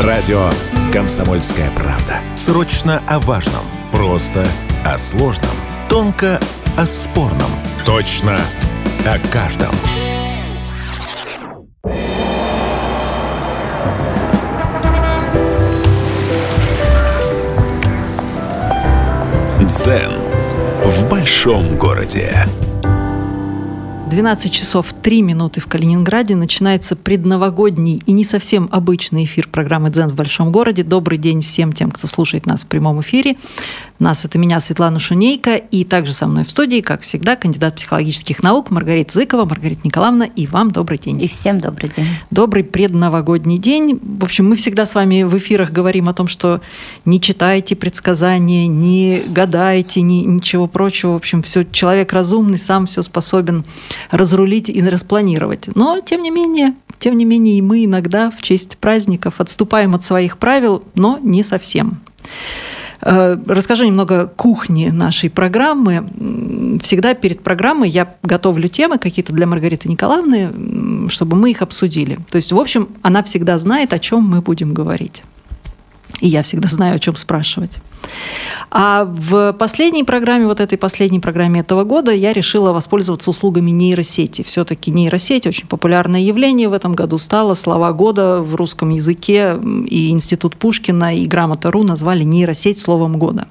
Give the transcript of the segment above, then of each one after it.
Радио «Комсомольская правда». Срочно о важном. Просто о сложном. Тонко о спорном. Точно о каждом. Дзен в большом городе. 12 часов 3 минуты в Калининграде начинается предновогодний и не совсем обычный эфир программы «Дзен в большом городе». Добрый день всем тем, кто слушает нас в прямом эфире. Нас это меня, Светлана Шунейка, и также со мной в студии, как всегда, кандидат психологических наук Маргарита Зыкова. Маргарита Николаевна, и вам добрый день. И всем добрый день. Добрый предновогодний день. В общем, мы всегда с вами в эфирах говорим о том, что не читайте предсказания, не гадайте, ни, ничего прочего. В общем, все человек разумный, сам все способен разрулить и распланировать. Но, тем не менее, тем не менее, и мы иногда в честь праздников отступаем от своих правил, но не совсем. Э, расскажу немного кухни нашей программы. Всегда перед программой я готовлю темы какие-то для Маргариты Николаевны, чтобы мы их обсудили. То есть, в общем, она всегда знает, о чем мы будем говорить. И я всегда знаю, о чем спрашивать. А в последней программе, вот этой последней программе этого года, я решила воспользоваться услугами нейросети. Все-таки нейросеть очень популярное явление в этом году стало. Слова года в русском языке и Институт Пушкина, и Грамота.ру назвали нейросеть словом года.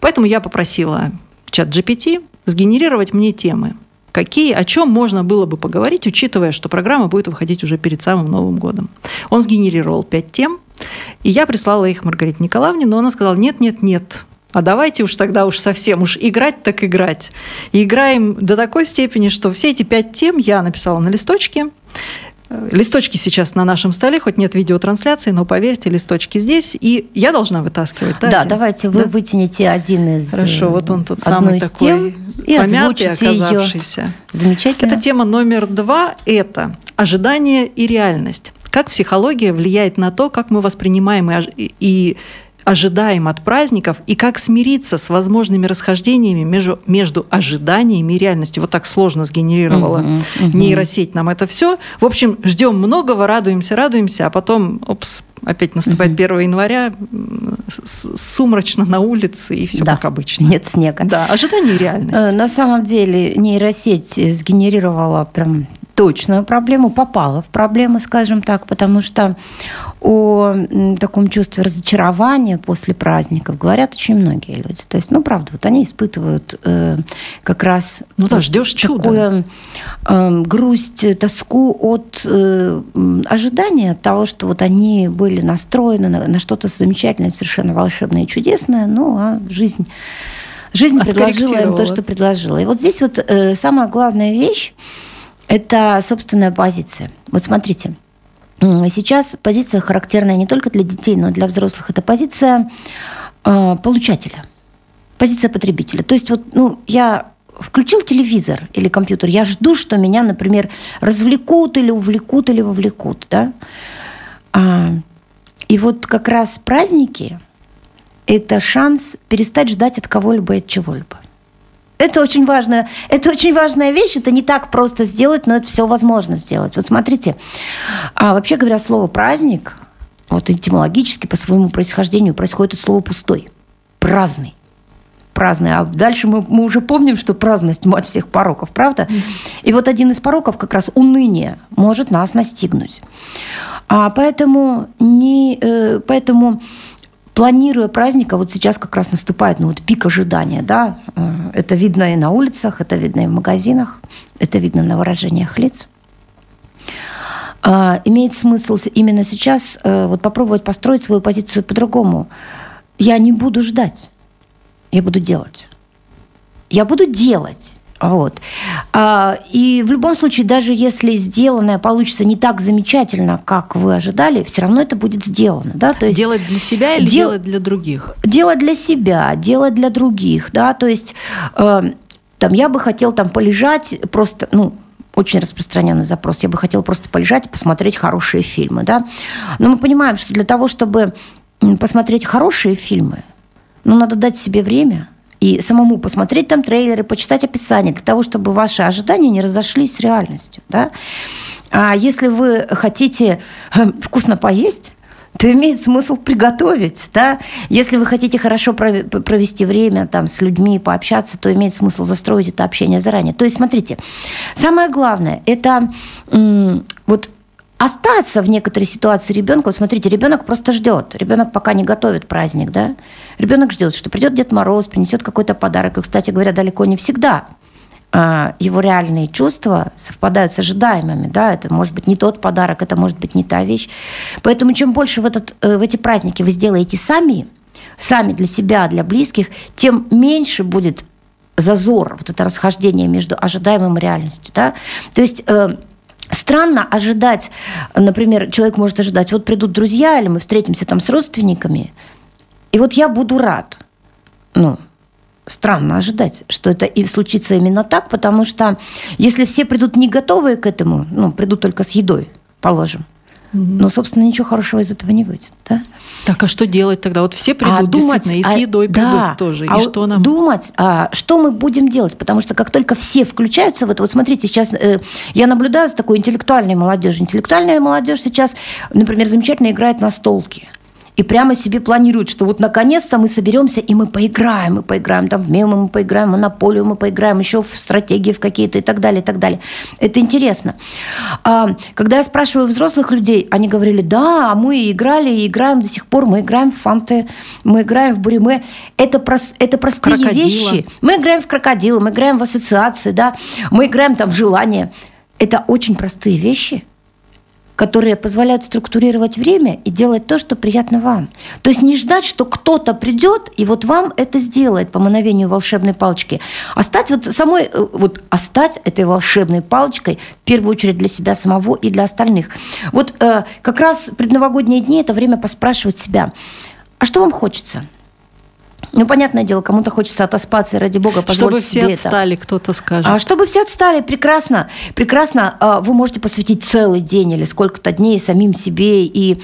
Поэтому я попросила чат GPT сгенерировать мне темы. Какие, о чем можно было бы поговорить, учитывая, что программа будет выходить уже перед самым Новым годом. Он сгенерировал пять тем, и я прислала их Маргарите Николаевне, но она сказала, нет, нет, нет, а давайте уж тогда уж совсем уж играть так играть. И играем до такой степени, что все эти пять тем я написала на листочке. Э, листочки сейчас на нашем столе, хоть нет видеотрансляции, но поверьте, листочки здесь. И я должна вытаскивать. Да, да давайте вы да? вытяните один из Хорошо, вот он тут самый такой тем и помятый, оказавшийся. Ее. Замечательно. Это тема номер два. Это ожидание и реальность. Как психология влияет на то, как мы воспринимаем и, ожидаем от праздников и как смириться с возможными расхождениями между, между ожиданиями и реальностью. Вот так сложно сгенерировала uh-huh, uh-huh. нейросеть нам это все. В общем, ждем многого, радуемся, радуемся, а потом, опс, опять наступает uh-huh. 1 января, сумрачно на улице, и все да. как обычно. Нет снега. Да, ожидание и реальность. Э, на самом деле нейросеть сгенерировала прям точную проблему, попала в проблему, скажем так, потому что о таком чувстве разочарования после праздников говорят очень многие люди. То есть, ну, правда, вот они испытывают э, как раз ну да, ждешь такую э, грусть, тоску от э, ожидания того, что вот они были настроены на, на что-то замечательное, совершенно волшебное и чудесное, ну, а жизнь жизнь предложила им то, что предложила. И вот здесь вот э, самая главная вещь это собственная позиция. Вот смотрите, сейчас позиция характерная не только для детей, но и для взрослых. Это позиция э, получателя, позиция потребителя. То есть вот, ну, я включил телевизор или компьютер, я жду, что меня, например, развлекут или увлекут или вовлекут, да. А, и вот как раз праздники – это шанс перестать ждать от кого-либо и от чего-либо. Это очень важная, это очень важная вещь. Это не так просто сделать, но это все возможно сделать. Вот смотрите, а вообще говоря, слово праздник, вот этимологически по своему происхождению происходит от слова пустой, праздный праздный. А дальше мы, мы уже помним, что праздность – мать всех пороков, правда? И вот один из пороков, как раз уныние, может нас настигнуть. А поэтому, не, э, поэтому планируя праздник, а вот сейчас как раз наступает ну, вот пик ожидания, да, э, это видно и на улицах, это видно и в магазинах, это видно на выражениях лиц. А, имеет смысл именно сейчас э, вот попробовать построить свою позицию по-другому. Я не буду ждать, я буду делать. Я буду делать. Вот. А, и в любом случае, даже если сделанное получится не так замечательно, как вы ожидали, все равно это будет сделано. Да? То есть делать для себя или дел... делать для других? Делать для себя, делать для других. Да? То есть э, там, я бы хотел там полежать просто, ну, очень распространенный запрос. Я бы хотела просто полежать и посмотреть хорошие фильмы. Да? Но мы понимаем, что для того, чтобы посмотреть хорошие фильмы, ну, надо дать себе время – и самому посмотреть там трейлеры, почитать описание, для того, чтобы ваши ожидания не разошлись с реальностью. Да? А если вы хотите э, вкусно поесть, то имеет смысл приготовить, да. Если вы хотите хорошо провести время там с людьми, пообщаться, то имеет смысл застроить это общение заранее. То есть, смотрите, самое главное – это вот остаться в некоторой ситуации ребенка. Вот смотрите, ребенок просто ждет. Ребенок пока не готовит праздник, да? Ребенок ждет, что придет Дед Мороз, принесет какой-то подарок. И, кстати говоря, далеко не всегда а, его реальные чувства совпадают с ожидаемыми, да, это может быть не тот подарок, это может быть не та вещь. Поэтому чем больше в, этот, э, в эти праздники вы сделаете сами, сами для себя, для близких, тем меньше будет зазор, вот это расхождение между ожидаемым и реальностью, да. То есть э, Странно ожидать, например, человек может ожидать, вот придут друзья, или мы встретимся там с родственниками, и вот я буду рад. Ну, странно ожидать, что это и случится именно так, потому что если все придут не готовые к этому, ну, придут только с едой, положим, но, собственно, ничего хорошего из этого не выйдет. Да? Так, а что делать тогда? Вот все придут а думать, действительно, и с а едой а, придут да, тоже. А и что нам? Думать, а, что мы будем делать? Потому что как только все включаются в это, вот смотрите, сейчас э, я наблюдаю за такой интеллектуальной молодежью. Интеллектуальная молодежь сейчас, например, замечательно играет на столке и прямо себе планируют, что вот наконец-то мы соберемся и мы поиграем, мы поиграем там в мемы, мы поиграем в монополию, мы поиграем еще в стратегии в какие-то и так далее, и так далее. Это интересно. А, когда я спрашиваю взрослых людей, они говорили, да, а мы играли и играем до сих пор, мы играем в фанты, мы играем в буриме. Это, прос, это простые Крокодила. вещи. Мы играем в крокодила, мы играем в ассоциации, да, мы играем там в желание. Это очень простые вещи – которые позволяют структурировать время и делать то, что приятно вам. То есть не ждать, что кто-то придет и вот вам это сделает по мановению волшебной палочки, а стать вот самой, э, вот, а стать этой волшебной палочкой в первую очередь для себя самого и для остальных. Вот э, как раз предновогодние дни – это время поспрашивать себя, а что вам хочется – ну, понятное дело, кому-то хочется отоспаться, и ради бога, позвольте Чтобы все себе отстали, кто-то скажет. А чтобы все отстали, прекрасно. Прекрасно. А, вы можете посвятить целый день или сколько-то дней самим себе. И,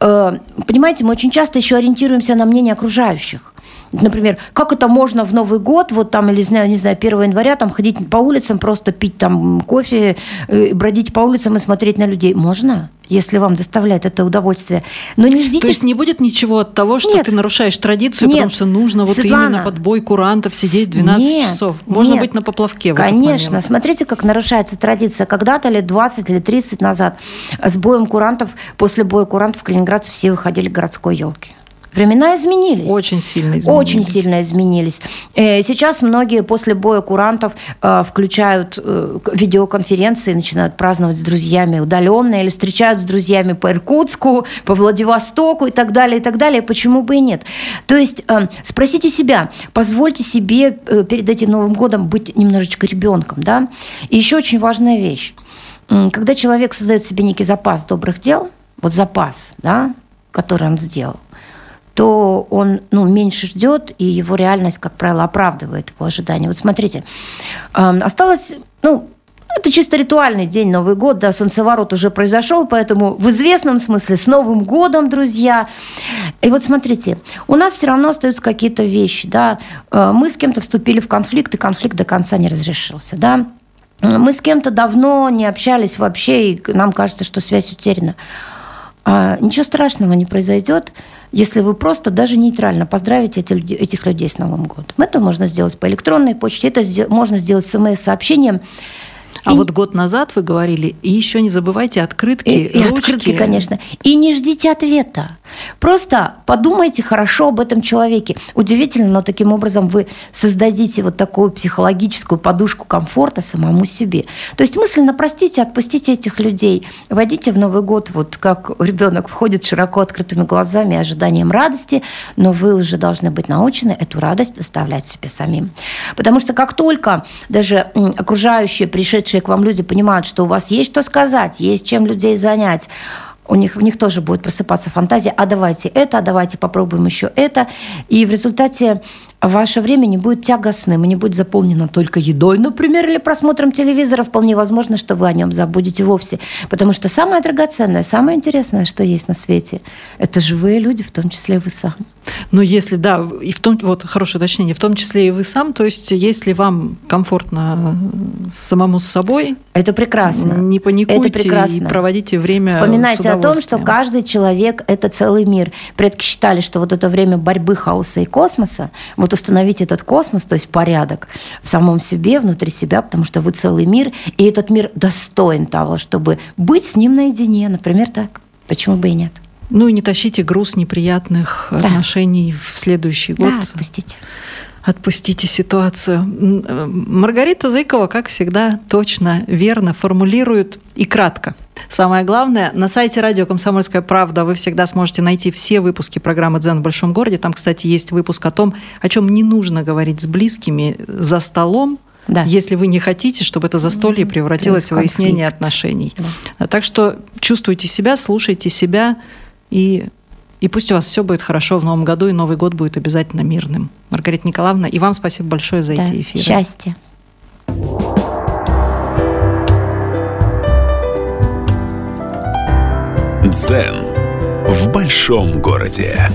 э, понимаете, мы очень часто еще ориентируемся на мнение окружающих. Например, как это можно в Новый год, вот там, или, не знаю, 1 января, там, ходить по улицам, просто пить там кофе, э, бродить по улицам и смотреть на людей? Можно? если вам доставляет это удовольствие. Но не ждите... То есть не будет ничего от того, что нет. ты нарушаешь традицию, нет. потому что нужно вот Светлана, именно под бой курантов сидеть 12 нет. часов. Можно нет. быть на поплавке Конечно. Смотрите, как нарушается традиция. Когда-то лет 20 или 30 назад с боем курантов, после боя курантов калининградцы все выходили к городской елке. Времена изменились. Очень сильно изменились. Очень сильно изменились. Э, сейчас многие после боя курантов э, включают э, видеоконференции, начинают праздновать с друзьями удаленно или встречают с друзьями по Иркутску, по Владивостоку и так далее, и так далее. Почему бы и нет? То есть спросите себя, позвольте себе перед этим Новым годом быть немножечко ребенком. Да? И еще очень важная вещь. Когда человек создает себе некий запас добрых дел, вот запас, да, который он сделал, то он ну, меньше ждет, и его реальность, как правило, оправдывает его ожидания. Вот смотрите, осталось, ну, это чисто ритуальный день, Новый год, да, солнцеворот уже произошел, поэтому в известном смысле с Новым годом, друзья. И вот смотрите, у нас все равно остаются какие-то вещи, да. Э, мы с кем-то вступили в конфликт, и конфликт до конца не разрешился, да. Мы с кем-то давно не общались вообще, и нам кажется, что связь утеряна. А ничего страшного не произойдет, если вы просто даже нейтрально поздравите этих людей с Новым годом. Это можно сделать по электронной почте, это можно сделать смс-сообщением. А и... вот год назад вы говорили, и еще не забывайте открытки, и, и открытки, конечно. И не ждите ответа. Просто подумайте хорошо об этом человеке. Удивительно, но таким образом вы создадите вот такую психологическую подушку комфорта самому себе. То есть мысленно простите, отпустите этих людей, войдите в Новый год, вот как ребенок входит широко открытыми глазами, ожиданием радости, но вы уже должны быть научены эту радость доставлять себе самим. Потому что как только даже окружающие, пришедшие к вам люди понимают, что у вас есть что сказать, есть чем людей занять, у них, в них тоже будет просыпаться фантазия, а давайте это, а давайте попробуем еще это. И в результате ваше время не будет тягостным и не будет заполнено только едой, например, или просмотром телевизора. Вполне возможно, что вы о нем забудете вовсе. Потому что самое драгоценное, самое интересное, что есть на свете, это живые люди, в том числе вы сам. Но если, да, и в том, вот хорошее уточнение, в том числе и вы сам, то есть если вам комфортно самому с собой, это прекрасно. Не паникуйте это прекрасно. и проводите время Вспоминайте о том, что каждый человек – это целый мир. Предки считали, что вот это время борьбы хаоса и космоса, вот установить этот космос, то есть порядок в самом себе, внутри себя, потому что вы целый мир, и этот мир достоин того, чтобы быть с ним наедине, например, так. Почему бы и нет? Ну и не тащите груз неприятных да. отношений в следующий год. Да, отпустите. Отпустите ситуацию. Маргарита Зыкова, как всегда, точно, верно формулирует и кратко. Самое главное, на сайте радио «Комсомольская правда» вы всегда сможете найти все выпуски программы «Дзен в большом городе». Там, кстати, есть выпуск о том, о чем не нужно говорить с близкими за столом, да. если вы не хотите, чтобы это застолье превратилось в выяснение отношений. Да. Так что чувствуйте себя, слушайте себя и и пусть у вас все будет хорошо в новом году, и Новый год будет обязательно мирным. Маргарита Николаевна, и вам спасибо большое за да. эти эфиры. Счастья. Дзен в большом городе.